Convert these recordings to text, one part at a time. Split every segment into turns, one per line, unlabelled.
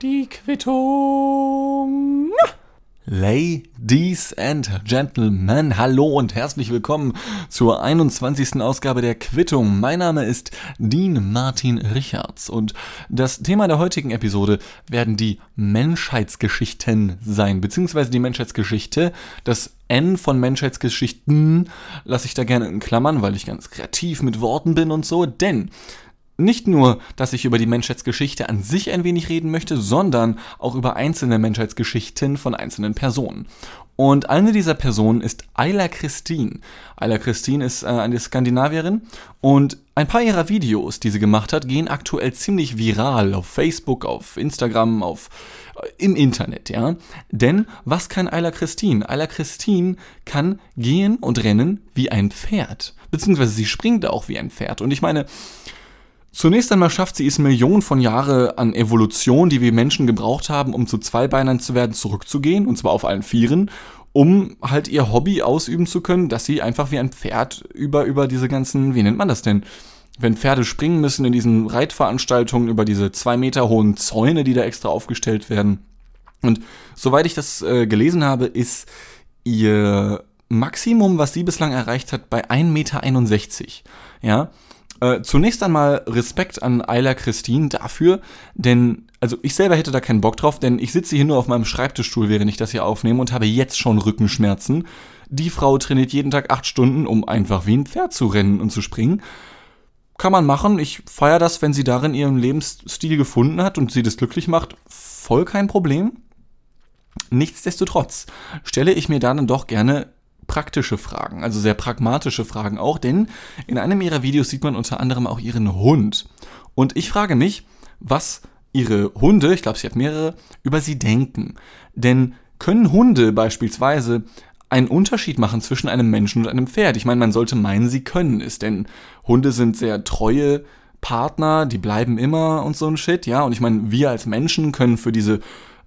Die Quittung. Ladies and Gentlemen, hallo und herzlich willkommen zur 21. Ausgabe der Quittung. Mein Name ist Dean Martin Richards und das Thema der heutigen Episode werden die Menschheitsgeschichten sein, beziehungsweise die Menschheitsgeschichte. Das N von Menschheitsgeschichten lasse ich da gerne in Klammern, weil ich ganz kreativ mit Worten bin und so, denn nicht nur, dass ich über die Menschheitsgeschichte an sich ein wenig reden möchte, sondern auch über einzelne Menschheitsgeschichten von einzelnen Personen. Und eine dieser Personen ist Ayla Christine. Ayla Christine ist äh, eine Skandinavierin und ein paar ihrer Videos, die sie gemacht hat, gehen aktuell ziemlich viral auf Facebook, auf Instagram, auf äh, im Internet, ja. Denn was kann Ayla Christine? Ayla Christine kann gehen und rennen wie ein Pferd. Beziehungsweise sie springt auch wie ein Pferd. Und ich meine, Zunächst einmal schafft sie es Millionen von Jahre an Evolution, die wir Menschen gebraucht haben, um zu Zweibeinern zu werden, zurückzugehen, und zwar auf allen Vieren, um halt ihr Hobby ausüben zu können, dass sie einfach wie ein Pferd über, über diese ganzen, wie nennt man das denn? Wenn Pferde springen müssen in diesen Reitveranstaltungen über diese zwei Meter hohen Zäune, die da extra aufgestellt werden. Und soweit ich das äh, gelesen habe, ist ihr Maximum, was sie bislang erreicht hat, bei 1,61 Meter. Ja, äh, zunächst einmal Respekt an Ayla Christine dafür, denn, also ich selber hätte da keinen Bock drauf, denn ich sitze hier nur auf meinem Schreibtischstuhl, während ich das hier aufnehme und habe jetzt schon Rückenschmerzen. Die Frau trainiert jeden Tag acht Stunden, um einfach wie ein Pferd zu rennen und zu springen. Kann man machen. Ich feiere das, wenn sie darin ihren Lebensstil gefunden hat und sie das glücklich macht. Voll kein Problem. Nichtsdestotrotz stelle ich mir dann doch gerne praktische Fragen, also sehr pragmatische Fragen auch, denn in einem ihrer Videos sieht man unter anderem auch ihren Hund. Und ich frage mich, was ihre Hunde, ich glaube, sie hat mehrere, über sie denken. Denn können Hunde beispielsweise einen Unterschied machen zwischen einem Menschen und einem Pferd? Ich meine, man sollte meinen, sie können es, denn Hunde sind sehr treue Partner, die bleiben immer und so ein Shit, ja. Und ich meine, wir als Menschen können für diese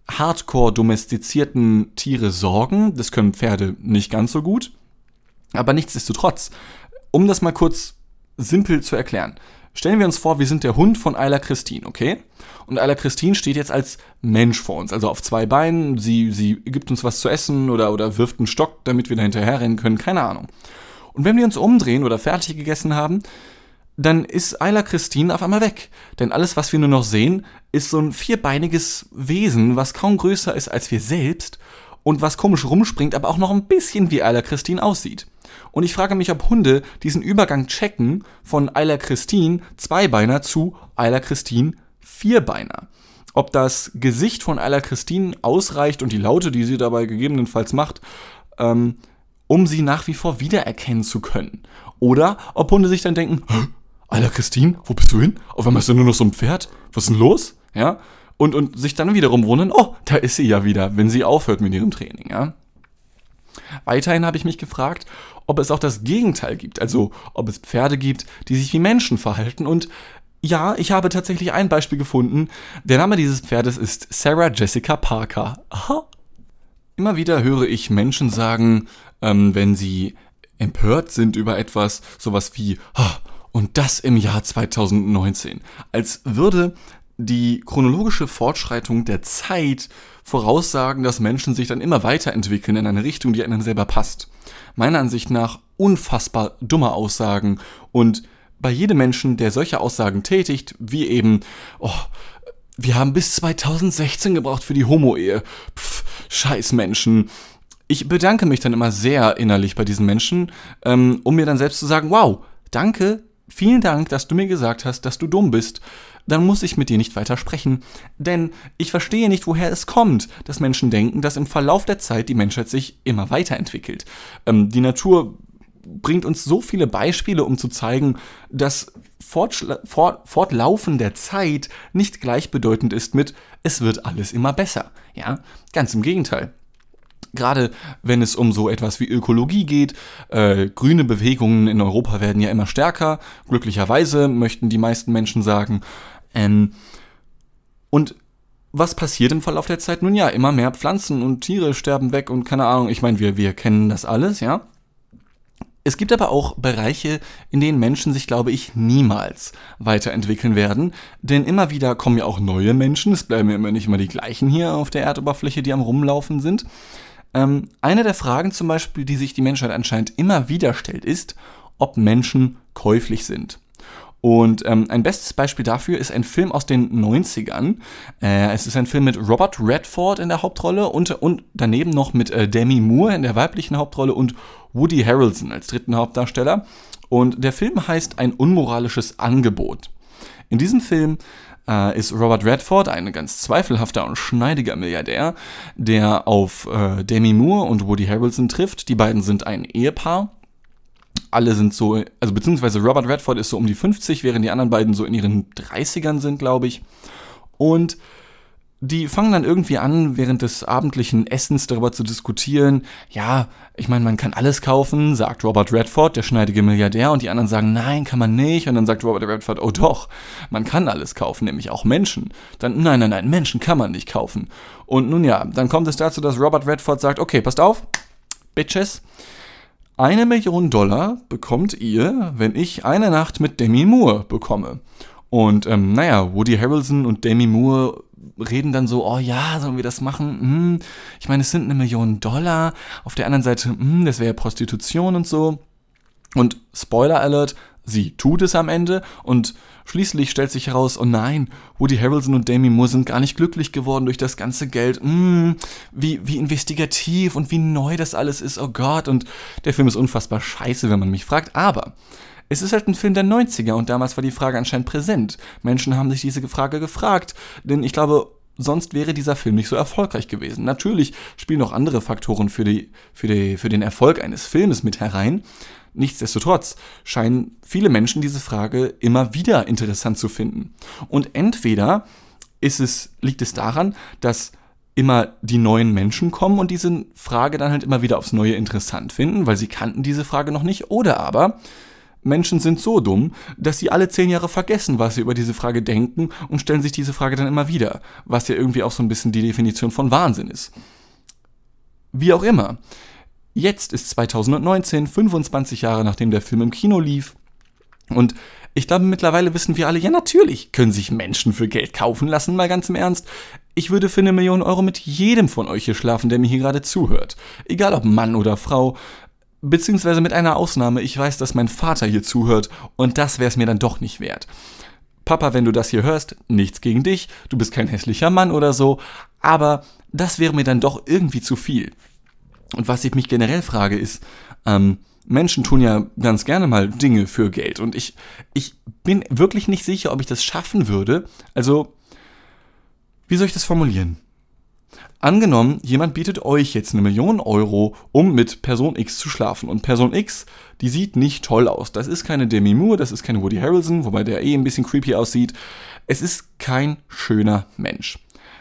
hardcore domestizierten Tiere sorgen. Das können Pferde nicht ganz so gut. Aber nichtsdestotrotz, um das mal kurz simpel zu erklären. Stellen wir uns vor, wir sind der Hund von Ayla Christine, okay? Und Ayla Christine steht jetzt als Mensch vor uns, also auf zwei Beinen. Sie, sie gibt uns was zu essen oder, oder wirft einen Stock, damit wir da hinterherrennen können, keine Ahnung. Und wenn wir uns umdrehen oder fertig gegessen haben, dann ist Ayla Christine auf einmal weg. Denn alles, was wir nur noch sehen, ist so ein vierbeiniges Wesen, was kaum größer ist als wir selbst und was komisch rumspringt, aber auch noch ein bisschen wie Ayla Christine aussieht. Und ich frage mich, ob Hunde diesen Übergang checken von Ayla Christine Zweibeiner zu Ayla Christine Vierbeiner. Ob das Gesicht von Ayla Christine ausreicht und die Laute, die sie dabei gegebenenfalls macht, ähm, um sie nach wie vor wiedererkennen zu können. Oder ob Hunde sich dann denken, Alter Christine, wo bist du hin? Auf einmal ist da nur noch so ein Pferd. Was ist denn los? Ja. Und, und sich dann wiederum wundern, oh, da ist sie ja wieder, wenn sie aufhört mit ihrem Training, ja. Weiterhin habe ich mich gefragt, ob es auch das Gegenteil gibt, also ob es Pferde gibt, die sich wie Menschen verhalten und ja, ich habe tatsächlich ein Beispiel gefunden. Der Name dieses Pferdes ist Sarah Jessica Parker. Aha. Immer wieder höre ich Menschen sagen, ähm, wenn sie empört sind über etwas, sowas wie, oh, und das im Jahr 2019. Als würde die chronologische Fortschreitung der Zeit voraussagen, dass Menschen sich dann immer weiterentwickeln in eine Richtung, die einem selber passt. Meiner Ansicht nach unfassbar dumme Aussagen und bei jedem Menschen, der solche Aussagen tätigt, wie eben, oh, wir haben bis 2016 gebraucht für die Homo-Ehe. Pff, scheiß Menschen. Ich bedanke mich dann immer sehr innerlich bei diesen Menschen, ähm, um mir dann selbst zu sagen, wow, danke, Vielen Dank, dass du mir gesagt hast, dass du dumm bist. Dann muss ich mit dir nicht weiter sprechen. Denn ich verstehe nicht, woher es kommt, dass Menschen denken, dass im Verlauf der Zeit die Menschheit sich immer weiterentwickelt. Ähm, die Natur bringt uns so viele Beispiele, um zu zeigen, dass Fort Fortlaufen der Zeit nicht gleichbedeutend ist mit es wird alles immer besser. Ja, ganz im Gegenteil gerade wenn es um so etwas wie Ökologie geht. Äh, grüne Bewegungen in Europa werden ja immer stärker. Glücklicherweise möchten die meisten Menschen sagen. Ähm, und was passiert im Verlauf der Zeit? Nun ja, immer mehr Pflanzen und Tiere sterben weg und keine Ahnung. Ich meine, wir, wir kennen das alles, ja. Es gibt aber auch Bereiche, in denen Menschen sich, glaube ich, niemals weiterentwickeln werden. Denn immer wieder kommen ja auch neue Menschen. Es bleiben ja immer nicht immer die gleichen hier auf der Erdoberfläche, die am Rumlaufen sind. Ähm, eine der Fragen zum Beispiel, die sich die Menschheit anscheinend immer wieder stellt, ist, ob Menschen käuflich sind. Und ähm, ein bestes Beispiel dafür ist ein Film aus den 90ern. Äh, es ist ein Film mit Robert Redford in der Hauptrolle und, und daneben noch mit äh, Demi Moore in der weiblichen Hauptrolle und Woody Harrelson als dritten Hauptdarsteller. Und der Film heißt Ein unmoralisches Angebot. In diesem Film äh, ist Robert Redford ein ganz zweifelhafter und schneidiger Milliardär, der auf äh, Demi Moore und Woody Harrelson trifft. Die beiden sind ein Ehepaar alle sind so, also beziehungsweise Robert Redford ist so um die 50, während die anderen beiden so in ihren 30ern sind, glaube ich. Und die fangen dann irgendwie an, während des abendlichen Essens darüber zu diskutieren. Ja, ich meine, man kann alles kaufen, sagt Robert Redford, der schneidige Milliardär, und die anderen sagen, nein, kann man nicht. Und dann sagt Robert Redford, oh doch, man kann alles kaufen, nämlich auch Menschen. Dann, nein, nein, nein, Menschen kann man nicht kaufen. Und nun ja, dann kommt es dazu, dass Robert Redford sagt, okay, passt auf, Bitches, eine Million Dollar bekommt ihr, wenn ich eine Nacht mit Demi Moore bekomme. Und ähm, naja, Woody Harrelson und Demi Moore reden dann so, oh ja, sollen wir das machen? Hm, ich meine, es sind eine Million Dollar. Auf der anderen Seite, hm, das wäre ja Prostitution und so. Und Spoiler Alert, sie tut es am Ende und schließlich stellt sich heraus, oh nein, Woody Harrelson und Demi Moore sind gar nicht glücklich geworden durch das ganze Geld. Mm, wie, wie investigativ und wie neu das alles ist, oh Gott. Und der Film ist unfassbar scheiße, wenn man mich fragt, aber es ist halt ein Film der 90er und damals war die Frage anscheinend präsent. Menschen haben sich diese Frage gefragt, denn ich glaube, sonst wäre dieser Film nicht so erfolgreich gewesen. Natürlich spielen auch andere Faktoren für, die, für, die, für den Erfolg eines Filmes mit herein, Nichtsdestotrotz scheinen viele Menschen diese Frage immer wieder interessant zu finden. Und entweder ist es, liegt es daran, dass immer die neuen Menschen kommen und diese Frage dann halt immer wieder aufs Neue interessant finden, weil sie kannten diese Frage noch nicht, oder aber Menschen sind so dumm, dass sie alle zehn Jahre vergessen, was sie über diese Frage denken und stellen sich diese Frage dann immer wieder, was ja irgendwie auch so ein bisschen die Definition von Wahnsinn ist. Wie auch immer. Jetzt ist 2019, 25 Jahre nachdem der Film im Kino lief. Und ich glaube, mittlerweile wissen wir alle, ja, natürlich können sich Menschen für Geld kaufen lassen, mal ganz im Ernst. Ich würde für eine Million Euro mit jedem von euch hier schlafen, der mir hier gerade zuhört. Egal ob Mann oder Frau. Beziehungsweise mit einer Ausnahme, ich weiß, dass mein Vater hier zuhört und das wäre es mir dann doch nicht wert. Papa, wenn du das hier hörst, nichts gegen dich, du bist kein hässlicher Mann oder so, aber das wäre mir dann doch irgendwie zu viel. Und was ich mich generell frage, ist, ähm, Menschen tun ja ganz gerne mal Dinge für Geld. Und ich, ich bin wirklich nicht sicher, ob ich das schaffen würde. Also, wie soll ich das formulieren? Angenommen, jemand bietet euch jetzt eine Million Euro, um mit Person X zu schlafen. Und Person X, die sieht nicht toll aus. Das ist keine Demi Moore, das ist keine Woody Harrelson, wobei der eh ein bisschen creepy aussieht. Es ist kein schöner Mensch.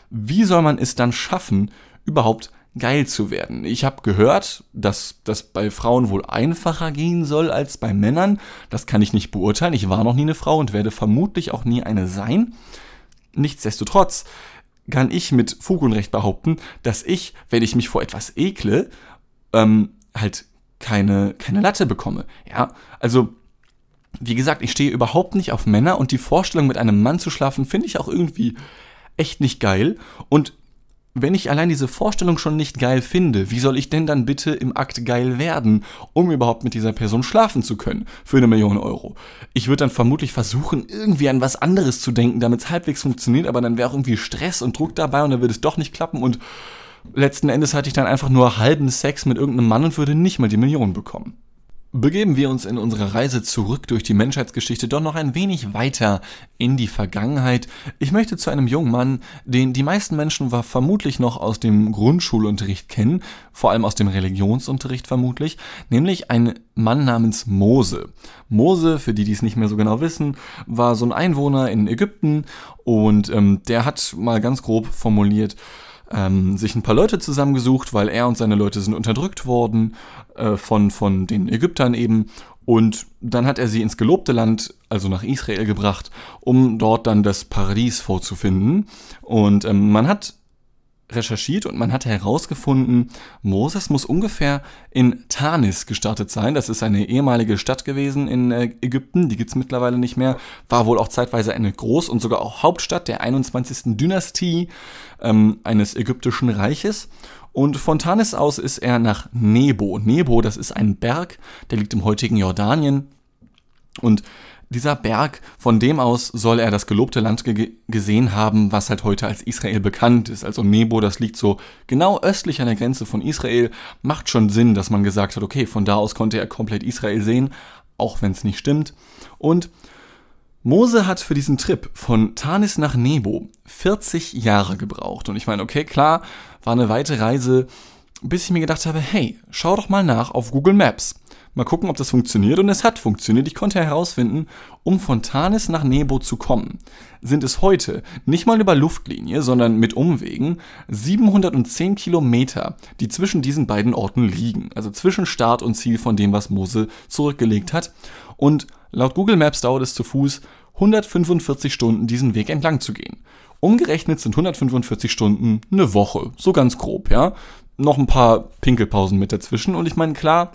Wie soll man es dann schaffen, überhaupt geil zu werden. Ich habe gehört, dass das bei Frauen wohl einfacher gehen soll als bei Männern. Das kann ich nicht beurteilen. Ich war noch nie eine Frau und werde vermutlich auch nie eine sein. Nichtsdestotrotz kann ich mit Fug und Recht behaupten, dass ich, wenn ich mich vor etwas ekle, ähm, halt keine, keine Latte bekomme. Ja, also wie gesagt, ich stehe überhaupt nicht auf Männer und die Vorstellung, mit einem Mann zu schlafen, finde ich auch irgendwie echt nicht geil. Und wenn ich allein diese Vorstellung schon nicht geil finde, wie soll ich denn dann bitte im Akt geil werden, um überhaupt mit dieser Person schlafen zu können für eine Million Euro? Ich würde dann vermutlich versuchen, irgendwie an was anderes zu denken, damit es halbwegs funktioniert, aber dann wäre irgendwie Stress und Druck dabei und dann würde es doch nicht klappen und letzten Endes hatte ich dann einfach nur halben Sex mit irgendeinem Mann und würde nicht mal die Million bekommen begeben wir uns in unserer Reise zurück durch die Menschheitsgeschichte doch noch ein wenig weiter in die Vergangenheit. Ich möchte zu einem jungen Mann, den die meisten Menschen vermutlich noch aus dem Grundschulunterricht kennen, vor allem aus dem Religionsunterricht vermutlich, nämlich ein Mann namens Mose. Mose, für die, die es nicht mehr so genau wissen, war so ein Einwohner in Ägypten und ähm, der hat mal ganz grob formuliert, ähm, sich ein paar Leute zusammengesucht, weil er und seine Leute sind unterdrückt worden äh, von, von den Ägyptern eben. Und dann hat er sie ins gelobte Land, also nach Israel gebracht, um dort dann das Paradies vorzufinden. Und ähm, man hat recherchiert und man hat herausgefunden, Moses muss ungefähr in Tanis gestartet sein. Das ist eine ehemalige Stadt gewesen in äh, Ägypten, die gibt's mittlerweile nicht mehr. War wohl auch zeitweise eine Groß- und sogar auch Hauptstadt der 21. Dynastie ähm, eines ägyptischen Reiches. Und von Tanis aus ist er nach Nebo. Nebo, das ist ein Berg, der liegt im heutigen Jordanien. Und dieser Berg, von dem aus soll er das gelobte Land ge gesehen haben, was halt heute als Israel bekannt ist. Also Nebo, das liegt so genau östlich an der Grenze von Israel. Macht schon Sinn, dass man gesagt hat, okay, von da aus konnte er komplett Israel sehen, auch wenn es nicht stimmt. Und Mose hat für diesen Trip von Tanis nach Nebo 40 Jahre gebraucht. Und ich meine, okay, klar, war eine weite Reise, bis ich mir gedacht habe, hey, schau doch mal nach auf Google Maps. Mal gucken, ob das funktioniert. Und es hat funktioniert. Ich konnte herausfinden, um von Tanis nach Nebo zu kommen, sind es heute nicht mal über Luftlinie, sondern mit Umwegen 710 Kilometer, die zwischen diesen beiden Orten liegen. Also zwischen Start und Ziel von dem, was Mose zurückgelegt hat. Und laut Google Maps dauert es zu Fuß 145 Stunden, diesen Weg entlang zu gehen. Umgerechnet sind 145 Stunden eine Woche, so ganz grob, ja. Noch ein paar Pinkelpausen mit dazwischen. Und ich meine, klar,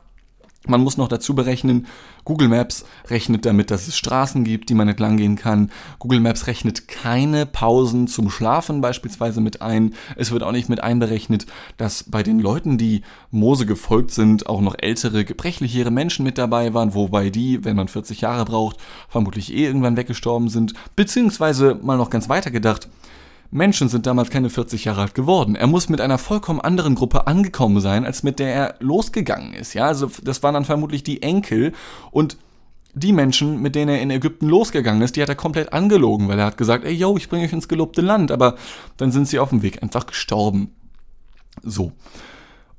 man muss noch dazu berechnen, Google Maps rechnet damit, dass es Straßen gibt, die man entlang gehen kann. Google Maps rechnet keine Pausen zum Schlafen beispielsweise mit ein. Es wird auch nicht mit einberechnet, dass bei den Leuten, die Mose gefolgt sind, auch noch ältere, gebrechlichere Menschen mit dabei waren, wobei die, wenn man 40 Jahre braucht, vermutlich eh irgendwann weggestorben sind. Beziehungsweise mal noch ganz weiter gedacht, Menschen sind damals keine 40 Jahre alt geworden. Er muss mit einer vollkommen anderen Gruppe angekommen sein, als mit der er losgegangen ist. Ja, also das waren dann vermutlich die Enkel und die Menschen, mit denen er in Ägypten losgegangen ist, die hat er komplett angelogen, weil er hat gesagt, ey, yo, ich bringe euch ins gelobte Land, aber dann sind sie auf dem Weg einfach gestorben. So.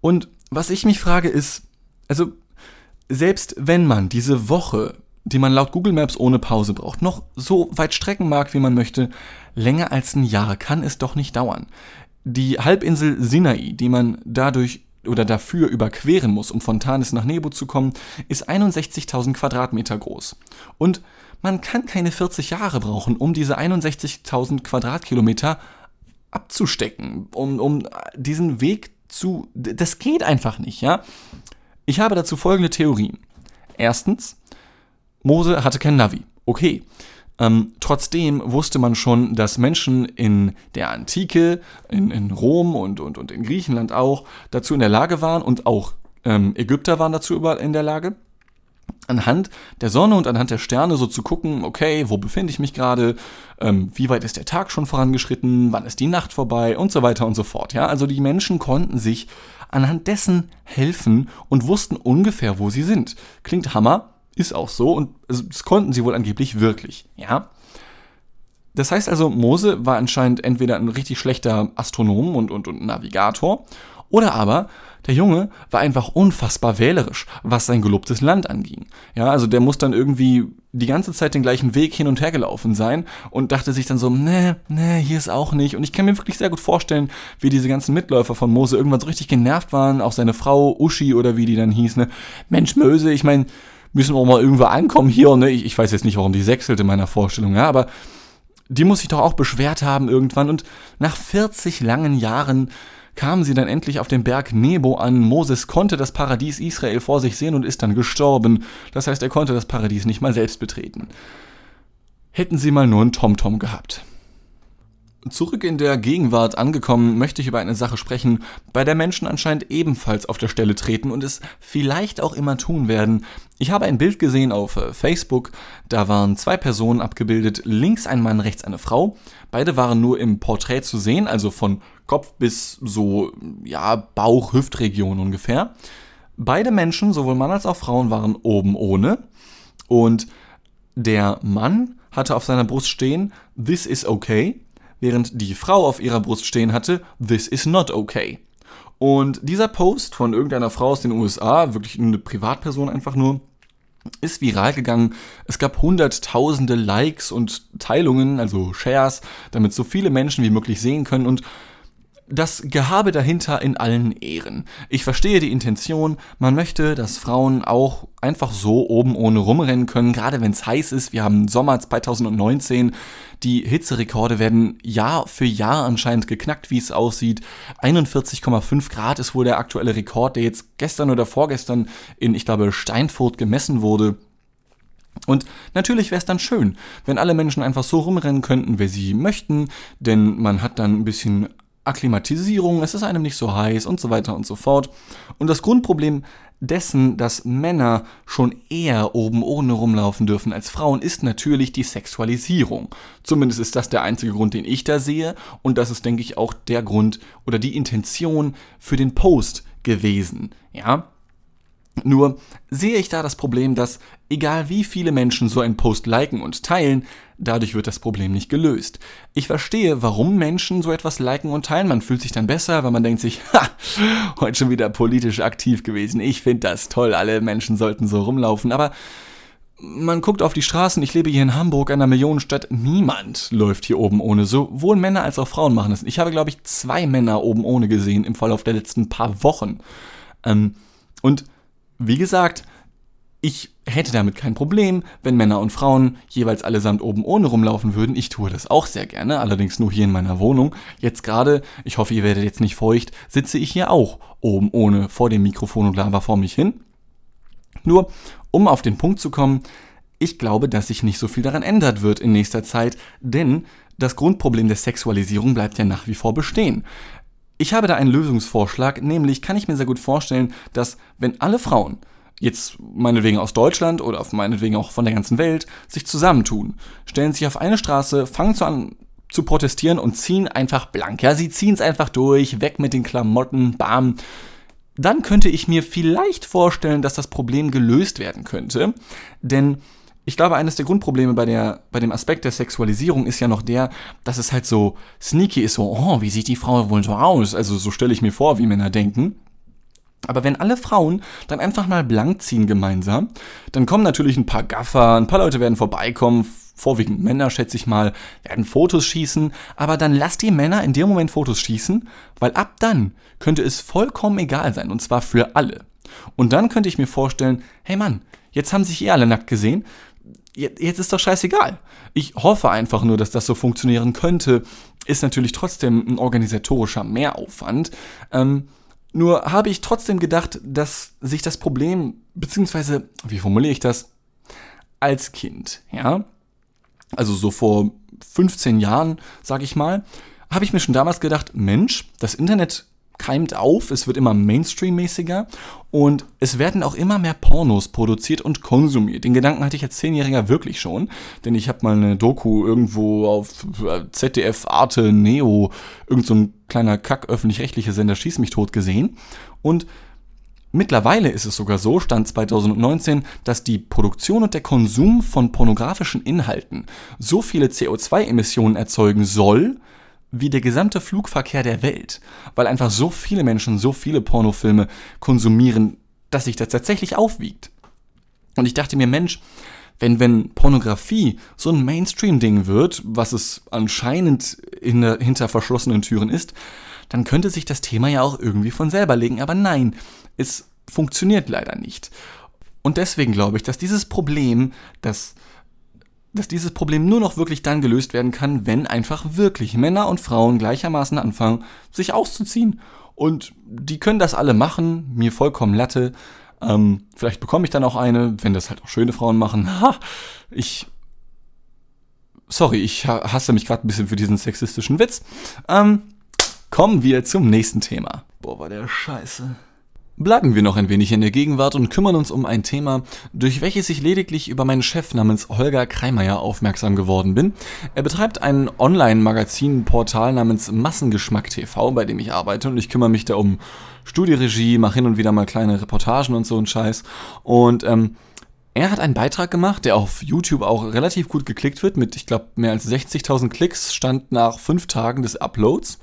Und was ich mich frage ist, also selbst wenn man diese Woche die man laut Google Maps ohne Pause braucht, noch so weit strecken mag, wie man möchte, länger als ein Jahr kann es doch nicht dauern. Die Halbinsel Sinai, die man dadurch oder dafür überqueren muss, um von Tanis nach Nebo zu kommen, ist 61.000 Quadratmeter groß. Und man kann keine 40 Jahre brauchen, um diese 61.000 Quadratkilometer abzustecken, um, um diesen Weg zu. Das geht einfach nicht, ja? Ich habe dazu folgende Theorien. Erstens, Mose hatte kein Navi. Okay. Ähm, trotzdem wusste man schon, dass Menschen in der Antike, in, in Rom und, und, und in Griechenland auch, dazu in der Lage waren und auch ähm, Ägypter waren dazu überall in der Lage, anhand der Sonne und anhand der Sterne so zu gucken, okay, wo befinde ich mich gerade, ähm, wie weit ist der Tag schon vorangeschritten, wann ist die Nacht vorbei und so weiter und so fort. Ja, also die Menschen konnten sich anhand dessen helfen und wussten ungefähr, wo sie sind. Klingt Hammer, ist auch so und das konnten sie wohl angeblich wirklich, ja. Das heißt also, Mose war anscheinend entweder ein richtig schlechter Astronom und, und, und Navigator oder aber der Junge war einfach unfassbar wählerisch, was sein gelobtes Land anging. Ja, also der muss dann irgendwie die ganze Zeit den gleichen Weg hin und her gelaufen sein und dachte sich dann so, nee, nee, hier ist auch nicht. Und ich kann mir wirklich sehr gut vorstellen, wie diese ganzen Mitläufer von Mose irgendwann so richtig genervt waren, auch seine Frau Uschi oder wie die dann hieß, ne? Mensch, Möse, ich meine, müssen wir mal irgendwo ankommen hier. Ne? Ich, ich weiß jetzt nicht, warum die sechselt in meiner Vorstellung, ja, aber die muss sich doch auch beschwert haben irgendwann. Und nach 40 langen Jahren kamen sie dann endlich auf den Berg Nebo an. Moses konnte das Paradies Israel vor sich sehen und ist dann gestorben. Das heißt, er konnte das Paradies nicht mal selbst betreten. Hätten sie mal nur einen TomTom gehabt. Zurück in der Gegenwart angekommen, möchte ich über eine Sache sprechen, bei der Menschen anscheinend ebenfalls auf der Stelle treten und es vielleicht auch immer tun werden. Ich habe ein Bild gesehen auf äh, Facebook, da waren zwei Personen abgebildet, links ein Mann, rechts eine Frau. Beide waren nur im Porträt zu sehen, also von Kopf bis so, ja, Bauch, Hüftregion ungefähr. Beide Menschen, sowohl Mann als auch Frauen, waren oben ohne und der Mann hatte auf seiner Brust stehen, This is okay während die Frau auf ihrer Brust stehen hatte, This is not okay. Und dieser Post von irgendeiner Frau aus den USA, wirklich eine Privatperson einfach nur, ist viral gegangen. Es gab hunderttausende Likes und Teilungen, also Shares, damit so viele Menschen wie möglich sehen können. Und das Gehabe dahinter in allen Ehren. Ich verstehe die Intention, man möchte, dass Frauen auch einfach so oben ohne rumrennen können, gerade wenn es heiß ist. Wir haben Sommer 2019, die Hitzerekorde werden Jahr für Jahr anscheinend geknackt, wie es aussieht. 41,5 Grad ist wohl der aktuelle Rekord, der jetzt gestern oder vorgestern in, ich glaube, Steinfurt gemessen wurde. Und natürlich wäre es dann schön, wenn alle Menschen einfach so rumrennen könnten, wie sie möchten, denn man hat dann ein bisschen Akklimatisierung, es ist einem nicht so heiß und so weiter und so fort. Und das Grundproblem dessen, dass Männer schon eher oben ohne rumlaufen dürfen als Frauen, ist natürlich die Sexualisierung. Zumindest ist das der einzige Grund, den ich da sehe. Und das ist, denke ich, auch der Grund oder die Intention für den Post gewesen. Ja, nur sehe ich da das Problem, dass egal wie viele Menschen so einen Post liken und teilen, dadurch wird das Problem nicht gelöst. Ich verstehe, warum Menschen so etwas liken und teilen. Man fühlt sich dann besser, weil man denkt sich, ha, heute schon wieder politisch aktiv gewesen. Ich finde das toll, alle Menschen sollten so rumlaufen. Aber man guckt auf die Straßen, ich lebe hier in Hamburg, einer Millionenstadt, niemand läuft hier oben ohne. Sowohl Männer als auch Frauen machen es. Ich habe, glaube ich, zwei Männer oben ohne gesehen im Verlauf der letzten paar Wochen. Ähm, und wie gesagt, ich hätte damit kein Problem, wenn Männer und Frauen jeweils allesamt oben ohne rumlaufen würden. Ich tue das auch sehr gerne, allerdings nur hier in meiner Wohnung. Jetzt gerade, ich hoffe, ihr werdet jetzt nicht feucht, sitze ich hier auch oben ohne vor dem Mikrofon und laber vor mich hin. Nur, um auf den Punkt zu kommen, ich glaube, dass sich nicht so viel daran ändert wird in nächster Zeit, denn das Grundproblem der Sexualisierung bleibt ja nach wie vor bestehen. Ich habe da einen Lösungsvorschlag, nämlich kann ich mir sehr gut vorstellen, dass wenn alle Frauen, jetzt meinetwegen aus Deutschland oder meinetwegen auch von der ganzen Welt, sich zusammentun, stellen sich auf eine Straße, fangen zu an zu protestieren und ziehen einfach blank. Ja, sie ziehen es einfach durch, weg mit den Klamotten, bam. Dann könnte ich mir vielleicht vorstellen, dass das Problem gelöst werden könnte, denn ich glaube, eines der Grundprobleme bei, der, bei dem Aspekt der Sexualisierung ist ja noch der, dass es halt so sneaky ist, so, oh, wie sieht die Frau wohl so aus? Also so stelle ich mir vor, wie Männer denken. Aber wenn alle Frauen dann einfach mal blank ziehen gemeinsam, dann kommen natürlich ein paar Gaffer, ein paar Leute werden vorbeikommen, vorwiegend Männer, schätze ich mal, werden Fotos schießen, aber dann lass die Männer in dem Moment Fotos schießen, weil ab dann könnte es vollkommen egal sein, und zwar für alle. Und dann könnte ich mir vorstellen, hey Mann, jetzt haben sich eh alle nackt gesehen, jetzt ist doch scheißegal. Ich hoffe einfach nur, dass das so funktionieren könnte. Ist natürlich trotzdem ein organisatorischer Mehraufwand. Ähm, nur habe ich trotzdem gedacht, dass sich das Problem, beziehungsweise, wie formuliere ich das, als Kind, ja, also so vor 15 Jahren, sag ich mal, habe ich mir schon damals gedacht, Mensch, das Internet keimt auf, es wird immer Mainstream-mäßiger und es werden auch immer mehr Pornos produziert und konsumiert. Den Gedanken hatte ich als Zehnjähriger wirklich schon, denn ich habe mal eine Doku irgendwo auf äh, ZDF, Arte, Neo, irgend so ein kleiner Kack öffentlich-rechtliche Sender schieß mich tot gesehen und Mittlerweile ist es sogar so, Stand 2019, dass die Produktion und der Konsum von pornografischen Inhalten so viele CO2-Emissionen erzeugen soll, wie der gesamte Flugverkehr der Welt, weil einfach so viele Menschen so viele Pornofilme konsumieren, dass sich das tatsächlich aufwiegt. Und ich dachte mir, Mensch, wenn, wenn Pornografie so ein Mainstream-Ding wird, was es anscheinend in hinter verschlossenen Türen ist, dann könnte sich das Thema ja auch irgendwie von selber legen. Aber nein, es funktioniert leider nicht. Und deswegen glaube ich, dass dieses Problem, das dass dieses Problem nur noch wirklich dann gelöst werden kann, wenn einfach wirklich Männer und Frauen gleichermaßen anfangen, sich auszuziehen. Und die können das alle machen, mir vollkommen Latte. Ähm, vielleicht bekomme ich dann auch eine, wenn das halt auch schöne Frauen machen. Ha, ich. Sorry, ich hasse mich gerade ein bisschen für diesen sexistischen Witz. Ähm, kommen wir zum nächsten Thema. Boah, war der scheiße. Bleiben wir noch ein wenig in der Gegenwart und kümmern uns um ein Thema, durch welches ich lediglich über meinen Chef namens Holger Kreimeier aufmerksam geworden bin. Er betreibt ein Online-Magazin-Portal namens Massengeschmack TV, bei dem ich arbeite und ich kümmere mich da um Studieregie, mache hin und wieder mal kleine Reportagen und so ein Scheiß. Und ähm, er hat einen Beitrag gemacht, der auf YouTube auch relativ gut geklickt wird, mit, ich glaube, mehr als 60.000 Klicks, stand nach fünf Tagen des Uploads.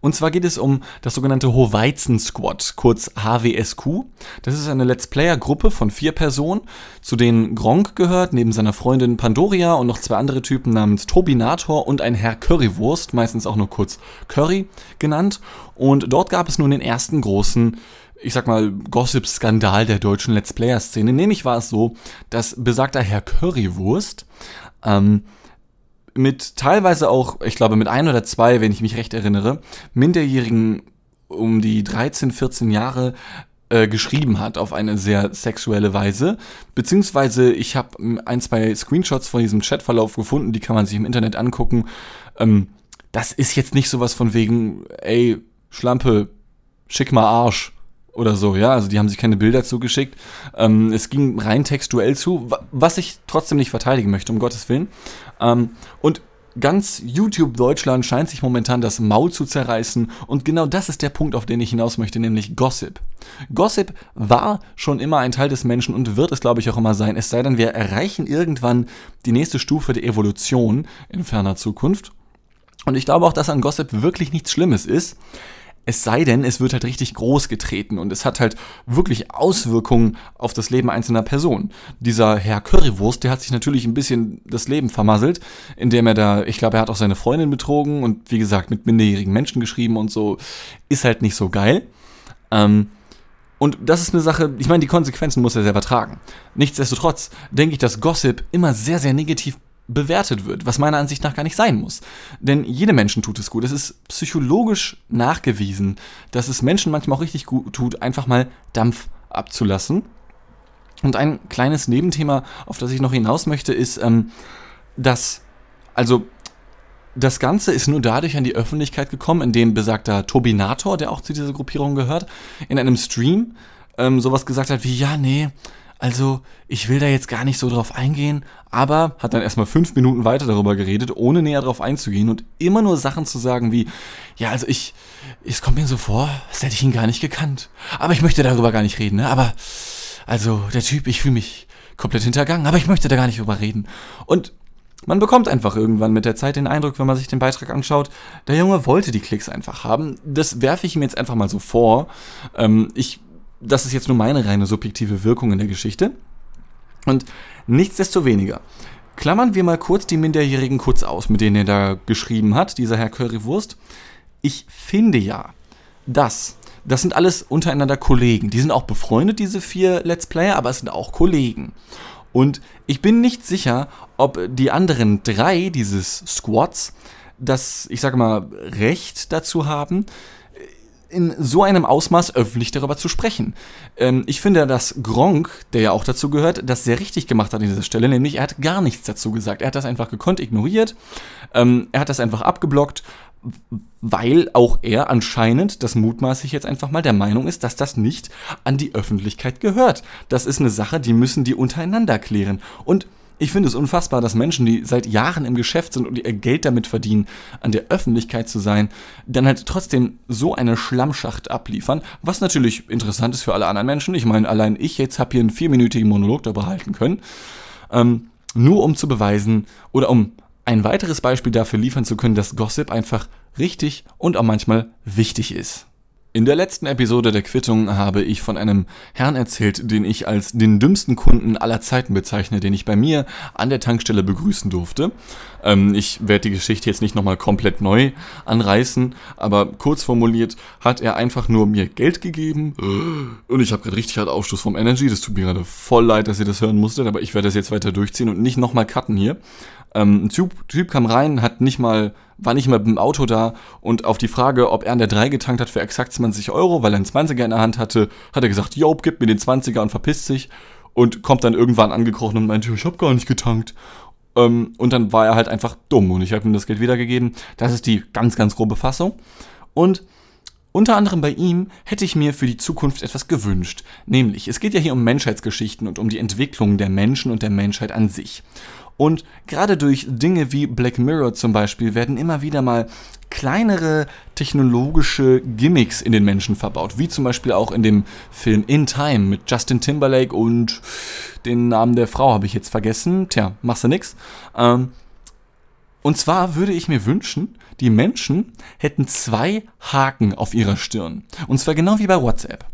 Und zwar geht es um das sogenannte Howeizen Squad, kurz HWSQ. Das ist eine Let's Player-Gruppe von vier Personen, zu denen Gronk gehört, neben seiner Freundin Pandoria und noch zwei andere Typen namens Tobinator und ein Herr Currywurst, meistens auch nur kurz Curry genannt. Und dort gab es nun den ersten großen ich sag mal, Gossip-Skandal der deutschen Let's Player-Szene. Nämlich war es so, dass besagter Herr Currywurst ähm, mit teilweise auch, ich glaube mit ein oder zwei, wenn ich mich recht erinnere, Minderjährigen um die 13, 14 Jahre äh, geschrieben hat auf eine sehr sexuelle Weise. Beziehungsweise ich habe ein, zwei Screenshots von diesem Chatverlauf gefunden, die kann man sich im Internet angucken. Ähm, das ist jetzt nicht sowas von wegen, ey, Schlampe, schick mal Arsch oder so, ja. Also die haben sich keine Bilder zugeschickt. Ähm, es ging rein textuell zu, was ich trotzdem nicht verteidigen möchte, um Gottes Willen. Ähm, und ganz YouTube Deutschland scheint sich momentan das Maul zu zerreißen und genau das ist der Punkt, auf den ich hinaus möchte, nämlich Gossip. Gossip war schon immer ein Teil des Menschen und wird es, glaube ich, auch immer sein, es sei denn, wir erreichen irgendwann die nächste Stufe der Evolution in ferner Zukunft. Und ich glaube auch, dass an Gossip wirklich nichts Schlimmes ist. Es sei denn, es wird halt richtig groß getreten und es hat halt wirklich Auswirkungen auf das Leben einzelner Personen. Dieser Herr Currywurst, der hat sich natürlich ein bisschen das Leben vermasselt, indem er da, ich glaube, er hat auch seine Freundin betrogen und wie gesagt mit minderjährigen Menschen geschrieben und so. Ist halt nicht so geil. Ähm, und das ist eine Sache, ich meine, die Konsequenzen muss er selber tragen. Nichtsdestotrotz denke ich, dass Gossip immer sehr, sehr negativ bewertet wird, was meiner Ansicht nach gar nicht sein muss. Denn jedem Menschen tut es gut. Es ist psychologisch nachgewiesen, dass es Menschen manchmal auch richtig gut tut, einfach mal Dampf abzulassen. Und ein kleines Nebenthema, auf das ich noch hinaus möchte, ist, ähm, dass, also, das Ganze ist nur dadurch an die Öffentlichkeit gekommen, indem besagter Tobinator, der auch zu dieser Gruppierung gehört, in einem Stream ähm, sowas gesagt hat wie, ja, nee, also, ich will da jetzt gar nicht so drauf eingehen, aber hat dann erstmal fünf Minuten weiter darüber geredet, ohne näher drauf einzugehen und immer nur Sachen zu sagen wie, ja, also ich, es kommt mir so vor, als hätte ich ihn gar nicht gekannt. Aber ich möchte darüber gar nicht reden, ne? Aber, also, der Typ, ich fühle mich komplett hintergangen, aber ich möchte da gar nicht drüber reden. Und man bekommt einfach irgendwann mit der Zeit den Eindruck, wenn man sich den Beitrag anschaut, der Junge wollte die Klicks einfach haben. Das werfe ich ihm jetzt einfach mal so vor. Ähm, ich das ist jetzt nur meine reine subjektive Wirkung in der Geschichte. Und nichtsdestoweniger, klammern wir mal kurz die Minderjährigen kurz aus, mit denen er da geschrieben hat, dieser Herr Currywurst. Ich finde ja, dass das sind alles untereinander Kollegen. Die sind auch befreundet, diese vier Let's Player, aber es sind auch Kollegen. Und ich bin nicht sicher, ob die anderen drei dieses Squads das, ich sage mal, Recht dazu haben, in so einem Ausmaß öffentlich darüber zu sprechen. Ähm, ich finde, dass Gronk, der ja auch dazu gehört, das sehr richtig gemacht hat an dieser Stelle, nämlich er hat gar nichts dazu gesagt. Er hat das einfach gekonnt ignoriert, ähm, er hat das einfach abgeblockt, weil auch er anscheinend, das mutmaße ich jetzt einfach mal, der Meinung ist, dass das nicht an die Öffentlichkeit gehört. Das ist eine Sache, die müssen die untereinander klären. Und ich finde es unfassbar, dass Menschen, die seit Jahren im Geschäft sind und ihr Geld damit verdienen, an der Öffentlichkeit zu sein, dann halt trotzdem so eine Schlammschacht abliefern, was natürlich interessant ist für alle anderen Menschen. Ich meine, allein ich jetzt habe hier einen vierminütigen Monolog darüber halten können, ähm, nur um zu beweisen oder um ein weiteres Beispiel dafür liefern zu können, dass Gossip einfach richtig und auch manchmal wichtig ist. In der letzten Episode der Quittung habe ich von einem Herrn erzählt, den ich als den dümmsten Kunden aller Zeiten bezeichne, den ich bei mir an der Tankstelle begrüßen durfte. Ähm, ich werde die Geschichte jetzt nicht nochmal komplett neu anreißen, aber kurz formuliert hat er einfach nur mir Geld gegeben und ich habe gerade richtig hart Aufstoß vom Energy. Das tut mir gerade voll leid, dass ihr das hören musstet, aber ich werde das jetzt weiter durchziehen und nicht nochmal cutten hier. Ähm, ein typ, typ kam rein, hat nicht mal war nicht mal im Auto da und auf die Frage, ob er an der 3 getankt hat für exakt 20 Euro, weil er einen 20er in der Hand hatte, hat er gesagt, Job, gib mir den 20er und verpisst sich und kommt dann irgendwann angekrochen und meinte, ich hab gar nicht getankt. Ähm, und dann war er halt einfach dumm und ich habe ihm das Geld wiedergegeben. Das ist die ganz, ganz grobe Fassung. Und unter anderem bei ihm hätte ich mir für die Zukunft etwas gewünscht. Nämlich, es geht ja hier um Menschheitsgeschichten und um die Entwicklung der Menschen und der Menschheit an sich. Und gerade durch Dinge wie Black Mirror zum Beispiel werden immer wieder mal kleinere technologische Gimmicks in den Menschen verbaut, wie zum Beispiel auch in dem Film In Time mit Justin Timberlake und den Namen der Frau habe ich jetzt vergessen. Tja, machst du nix. Ähm, Und zwar würde ich mir wünschen, die Menschen hätten zwei Haken auf ihrer Stirn. Und zwar genau wie bei WhatsApp.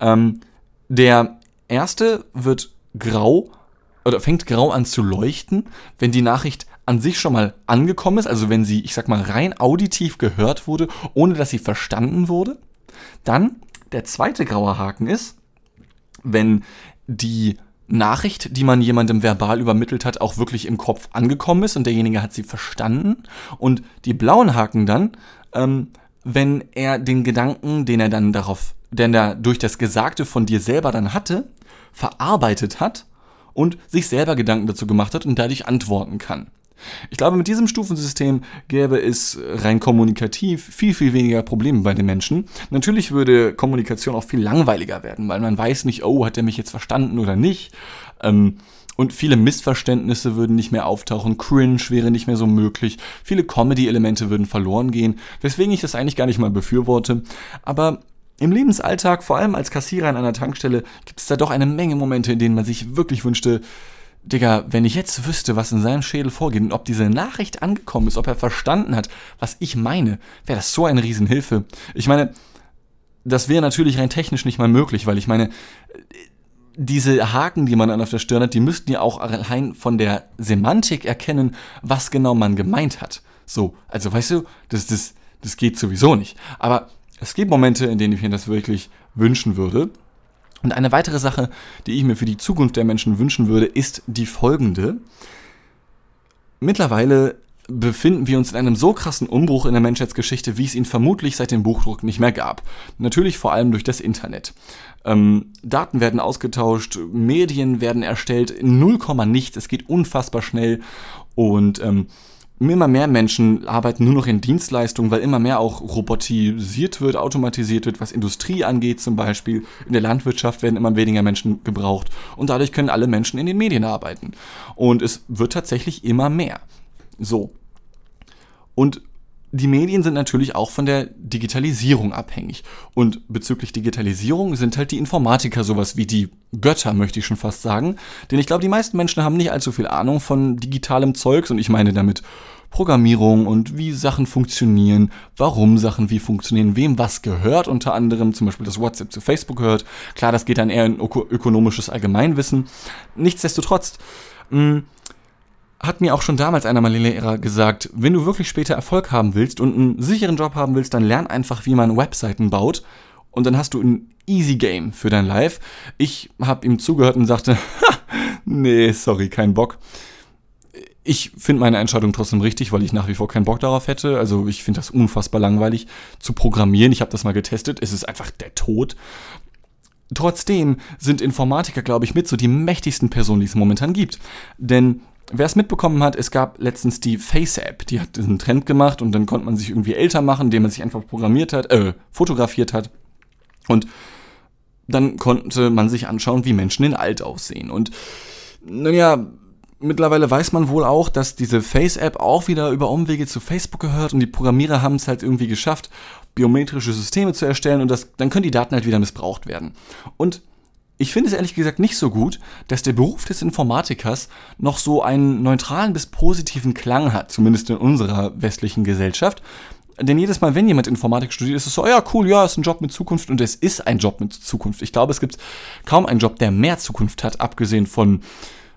Ähm, der erste wird grau oder fängt grau an zu leuchten, wenn die Nachricht an sich schon mal angekommen ist, also wenn sie, ich sag mal, rein auditiv gehört wurde, ohne dass sie verstanden wurde. Dann der zweite graue Haken ist, wenn die Nachricht, die man jemandem verbal übermittelt hat, auch wirklich im Kopf angekommen ist und derjenige hat sie verstanden. Und die blauen Haken dann, ähm, wenn er den Gedanken, den er dann darauf, den er durch das Gesagte von dir selber dann hatte, verarbeitet hat und sich selber Gedanken dazu gemacht hat und dadurch antworten kann. Ich glaube, mit diesem Stufensystem gäbe es rein kommunikativ viel, viel weniger Probleme bei den Menschen. Natürlich würde Kommunikation auch viel langweiliger werden, weil man weiß nicht, oh, hat er mich jetzt verstanden oder nicht. Ähm, und viele Missverständnisse würden nicht mehr auftauchen, Cringe wäre nicht mehr so möglich, viele Comedy-Elemente würden verloren gehen, weswegen ich das eigentlich gar nicht mal befürworte. Aber im Lebensalltag, vor allem als Kassierer an einer Tankstelle, gibt es da doch eine Menge Momente, in denen man sich wirklich wünschte, Digga, wenn ich jetzt wüsste, was in seinem Schädel vorgeht und ob diese Nachricht angekommen ist, ob er verstanden hat, was ich meine, wäre das so eine Riesenhilfe. Ich meine, das wäre natürlich rein technisch nicht mal möglich, weil ich meine, diese Haken, die man dann auf der Stirn hat, die müssten ja auch allein von der Semantik erkennen, was genau man gemeint hat. So, also weißt du, das, das, das geht sowieso nicht. Aber es gibt Momente, in denen ich mir das wirklich wünschen würde. Und eine weitere Sache, die ich mir für die Zukunft der Menschen wünschen würde, ist die folgende. Mittlerweile befinden wir uns in einem so krassen Umbruch in der Menschheitsgeschichte, wie es ihn vermutlich seit dem Buchdruck nicht mehr gab. Natürlich vor allem durch das Internet. Ähm, Daten werden ausgetauscht, Medien werden erstellt, 0, nichts, es geht unfassbar schnell und ähm, immer mehr Menschen arbeiten nur noch in Dienstleistungen, weil immer mehr auch robotisiert wird, automatisiert wird, was Industrie angeht zum Beispiel. In der Landwirtschaft werden immer weniger Menschen gebraucht und dadurch können alle Menschen in den Medien arbeiten. Und es wird tatsächlich immer mehr. So. Und die Medien sind natürlich auch von der Digitalisierung abhängig. Und bezüglich Digitalisierung sind halt die Informatiker sowas wie die Götter, möchte ich schon fast sagen. Denn ich glaube, die meisten Menschen haben nicht allzu viel Ahnung von digitalem Zeugs und ich meine damit Programmierung und wie Sachen funktionieren, warum Sachen wie funktionieren, wem was gehört, unter anderem zum Beispiel das WhatsApp zu Facebook gehört. Klar, das geht dann eher in ökonomisches Allgemeinwissen. Nichtsdestotrotz, mh, hm, hat mir auch schon damals einer meiner Lehrer gesagt, wenn du wirklich später Erfolg haben willst und einen sicheren Job haben willst, dann lern einfach, wie man Webseiten baut und dann hast du ein easy Game für dein Life. Ich habe ihm zugehört und sagte, nee, sorry, kein Bock. Ich finde meine Entscheidung trotzdem richtig, weil ich nach wie vor keinen Bock darauf hätte. Also ich finde das unfassbar langweilig zu programmieren. Ich habe das mal getestet. Es ist einfach der Tod. Trotzdem sind Informatiker, glaube ich, mit so die mächtigsten Personen, die es momentan gibt. Denn Wer es mitbekommen hat, es gab letztens die Face-App, die hat diesen Trend gemacht und dann konnte man sich irgendwie älter machen, indem man sich einfach programmiert hat, äh, fotografiert hat. Und dann konnte man sich anschauen, wie Menschen in alt aussehen. Und naja, mittlerweile weiß man wohl auch, dass diese Face-App auch wieder über Umwege zu Facebook gehört und die Programmierer haben es halt irgendwie geschafft, biometrische Systeme zu erstellen und das, dann können die Daten halt wieder missbraucht werden. Und ich finde es ehrlich gesagt nicht so gut, dass der Beruf des Informatikers noch so einen neutralen bis positiven Klang hat, zumindest in unserer westlichen Gesellschaft. Denn jedes Mal, wenn jemand Informatik studiert, ist es so, ja, cool, ja, ist ein Job mit Zukunft und es ist ein Job mit Zukunft. Ich glaube, es gibt kaum einen Job, der mehr Zukunft hat, abgesehen von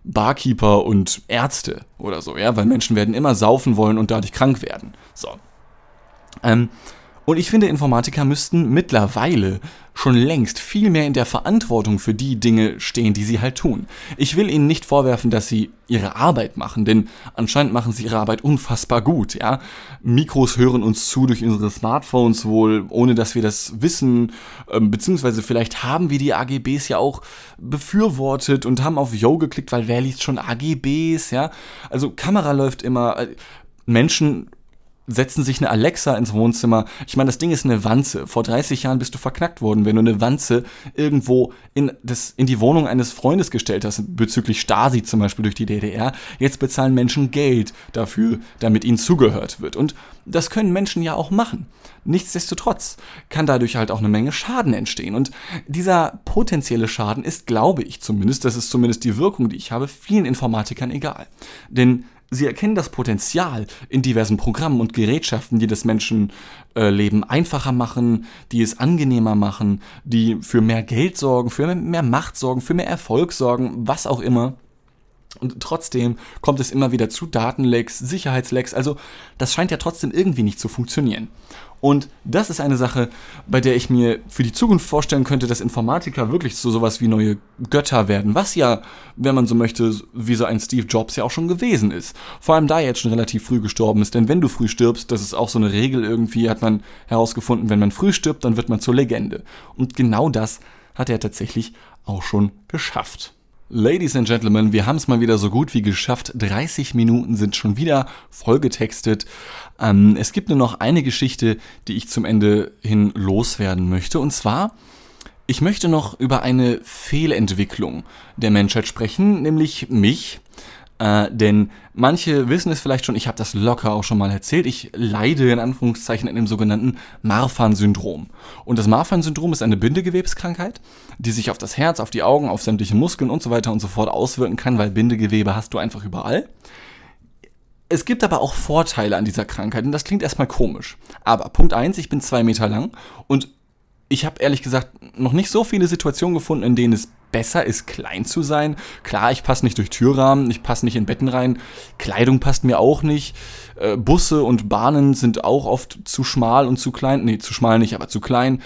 Barkeeper und Ärzte oder so, ja, weil Menschen werden immer saufen wollen und dadurch krank werden. So. Ähm, und ich finde, Informatiker müssten mittlerweile schon längst viel mehr in der Verantwortung für die Dinge stehen, die sie halt tun. Ich will ihnen nicht vorwerfen, dass sie ihre Arbeit machen, denn anscheinend machen sie ihre Arbeit unfassbar gut, ja. Mikros hören uns zu durch unsere Smartphones wohl, ohne dass wir das wissen, ähm, beziehungsweise vielleicht haben wir die AGBs ja auch befürwortet und haben auf Yo geklickt, weil wer liest schon AGBs, ja. Also Kamera läuft immer, äh, Menschen setzen sich eine Alexa ins Wohnzimmer. Ich meine, das Ding ist eine Wanze. Vor 30 Jahren bist du verknackt worden, wenn du eine Wanze irgendwo in, das, in die Wohnung eines Freundes gestellt hast, bezüglich Stasi zum Beispiel durch die DDR. Jetzt bezahlen Menschen Geld dafür, damit ihnen zugehört wird. Und das können Menschen ja auch machen. Nichtsdestotrotz kann dadurch halt auch eine Menge Schaden entstehen. Und dieser potenzielle Schaden ist, glaube ich zumindest, das ist zumindest die Wirkung, die ich habe, vielen Informatikern egal. Denn sie erkennen das Potenzial in diversen Programmen und Gerätschaften, die das Menschenleben einfacher machen, die es angenehmer machen, die für mehr Geld sorgen, für mehr Macht sorgen, für mehr Erfolg sorgen, was auch immer. Und trotzdem kommt es immer wieder zu Datenlecks, Sicherheitslecks. Also das scheint ja trotzdem irgendwie nicht zu funktionieren. Und das ist eine Sache, bei der ich mir für die Zukunft vorstellen könnte, dass Informatiker wirklich so sowas wie neue Götter werden. Was ja, wenn man so möchte, wie so ein Steve Jobs ja auch schon gewesen ist. Vor allem da er jetzt schon relativ früh gestorben ist. Denn wenn du früh stirbst, das ist auch so eine Regel irgendwie, hat man herausgefunden, wenn man früh stirbt, dann wird man zur Legende. Und genau das hat er tatsächlich auch schon geschafft. Ladies and Gentlemen, wir haben es mal wieder so gut wie geschafft. 30 Minuten sind schon wieder vollgetextet. Ähm, es gibt nur noch eine Geschichte, die ich zum Ende hin loswerden möchte. Und zwar, ich möchte noch über eine Fehlentwicklung der Menschheit sprechen, nämlich mich. Äh, denn manche wissen es vielleicht schon, ich habe das locker auch schon mal erzählt, ich leide in Anführungszeichen an dem sogenannten Marfan-Syndrom. Und das Marfan-Syndrom ist eine Bindegewebskrankheit, die sich auf das Herz, auf die Augen, auf sämtliche Muskeln und so weiter und so fort auswirken kann, weil Bindegewebe hast du einfach überall. Es gibt aber auch Vorteile an dieser Krankheit und das klingt erstmal komisch. Aber Punkt eins: ich bin zwei Meter lang und ich habe ehrlich gesagt noch nicht so viele Situationen gefunden, in denen es besser ist, klein zu sein. Klar, ich passe nicht durch Türrahmen, ich passe nicht in Betten rein, Kleidung passt mir auch nicht. Äh, Busse und Bahnen sind auch oft zu schmal und zu klein. Nee, zu schmal nicht, aber zu klein.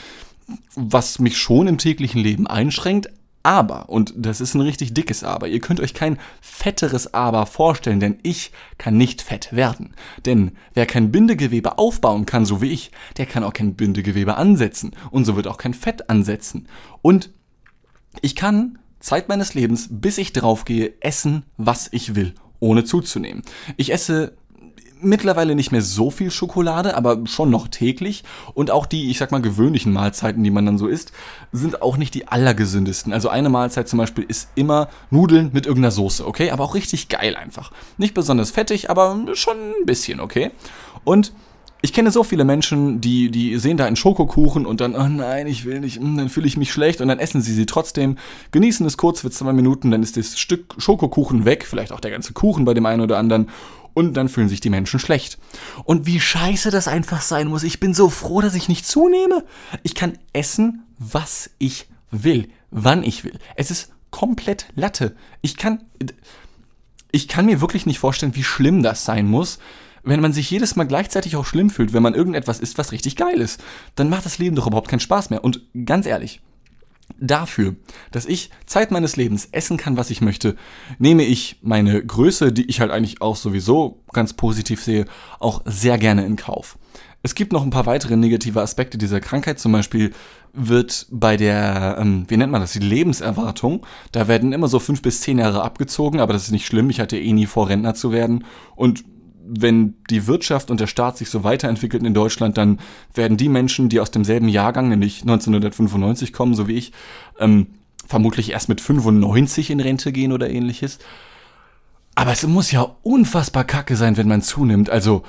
Was mich schon im täglichen Leben einschränkt, aber, und das ist ein richtig dickes Aber, ihr könnt euch kein fetteres Aber vorstellen, denn ich kann nicht fett werden. Denn wer kein Bindegewebe aufbauen kann, so wie ich, der kann auch kein Bindegewebe ansetzen. Und so wird auch kein Fett ansetzen. Und ich kann Zeit meines Lebens, bis ich draufgehe, essen, was ich will, ohne zuzunehmen. Ich esse mittlerweile nicht mehr so viel Schokolade, aber schon noch täglich. Und auch die, ich sag mal, gewöhnlichen Mahlzeiten, die man dann so isst, sind auch nicht die allergesündesten. Also eine Mahlzeit zum Beispiel ist immer Nudeln mit irgendeiner Soße, okay? Aber auch richtig geil einfach. Nicht besonders fettig, aber schon ein bisschen, okay? Und ich kenne so viele Menschen, die, die sehen da einen Schokokuchen und dann, oh nein, ich will nicht, hm, dann fühle ich mich schlecht und dann essen sie sie trotzdem, genießen es kurz für zwei Minuten, dann ist das Stück Schokokuchen weg, vielleicht auch der ganze Kuchen bei dem einen oder anderen und dann fühlen sich die Menschen schlecht. Und wie scheiße das einfach sein muss. Ich bin so froh, dass ich nicht zunehme. Ich kann essen, was ich will, wann ich will. Es ist komplett Latte. Ich kann, ich kann mir wirklich nicht vorstellen, wie schlimm das sein muss, wenn man sich jedes Mal gleichzeitig auch schlimm fühlt, wenn man irgendetwas isst, was richtig geil ist, dann macht das Leben doch überhaupt keinen Spaß mehr. Und ganz ehrlich, Dafür, dass ich Zeit meines Lebens essen kann, was ich möchte, nehme ich meine Größe, die ich halt eigentlich auch sowieso ganz positiv sehe, auch sehr gerne in Kauf. Es gibt noch ein paar weitere negative Aspekte dieser Krankheit. Zum Beispiel wird bei der, ähm, wie nennt man das, die Lebenserwartung, da werden immer so fünf bis zehn Jahre abgezogen, aber das ist nicht schlimm. Ich hatte eh nie vor, Rentner zu werden. Und wenn die Wirtschaft und der Staat sich so weiterentwickeln in Deutschland, dann werden die Menschen, die aus demselben Jahrgang, nämlich 1995 kommen, so wie ich, ähm, vermutlich erst mit 95 in Rente gehen oder ähnliches. Aber es muss ja unfassbar kacke sein, wenn man zunimmt. Also,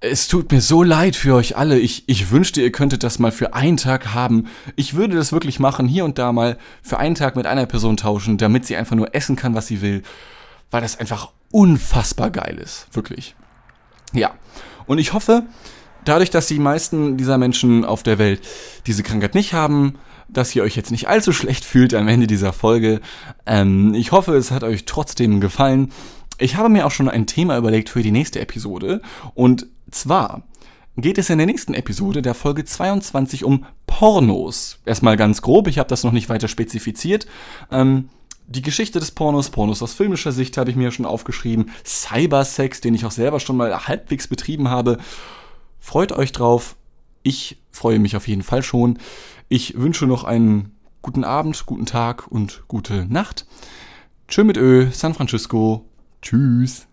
es tut mir so leid für euch alle. Ich, ich wünschte, ihr könntet das mal für einen Tag haben. Ich würde das wirklich machen, hier und da mal für einen Tag mit einer Person tauschen, damit sie einfach nur essen kann, was sie will. Weil das einfach unfassbar geil ist. Wirklich. Ja. Und ich hoffe, dadurch, dass die meisten dieser Menschen auf der Welt diese Krankheit nicht haben, dass ihr euch jetzt nicht allzu schlecht fühlt am Ende dieser Folge. Ähm, ich hoffe, es hat euch trotzdem gefallen. Ich habe mir auch schon ein Thema überlegt für die nächste Episode. Und zwar geht es in der nächsten Episode der Folge 22 um Pornos. Erstmal ganz grob, ich habe das noch nicht weiter spezifiziert. Ähm, die Geschichte des Pornos, Pornos aus filmischer Sicht habe ich mir schon aufgeschrieben. Cybersex, den ich auch selber schon mal halbwegs betrieben habe. Freut euch drauf. Ich freue mich auf jeden Fall schon. Ich wünsche noch einen guten Abend, guten Tag und gute Nacht. Tschö mit Ö, San Francisco. Tschüss.